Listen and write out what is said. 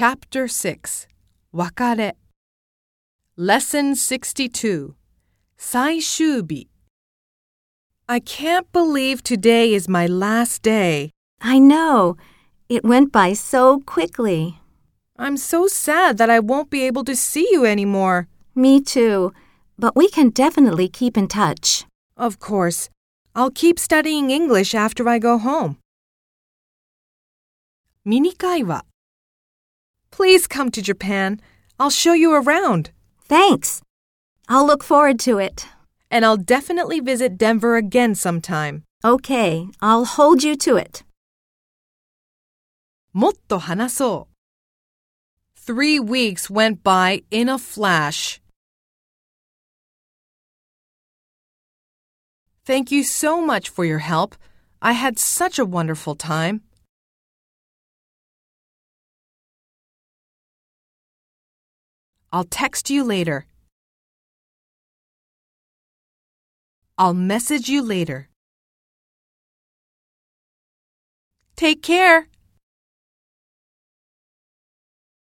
Chapter 6別れ Lesson 62最終日 I can't believe today is my last day. I know. It went by so quickly. I'm so sad that I won't be able to see you anymore. Me too. But we can definitely keep in touch. Of course. I'll keep studying English after I go home. ミニ会話 Please come to Japan. I'll show you around. Thanks. I'll look forward to it. And I'll definitely visit Denver again sometime. Okay, I'll hold you to it. もっと話そう Three weeks went by in a flash. Thank you so much for your help. I had such a wonderful time. I'll text you later. I'll message you later. Take care.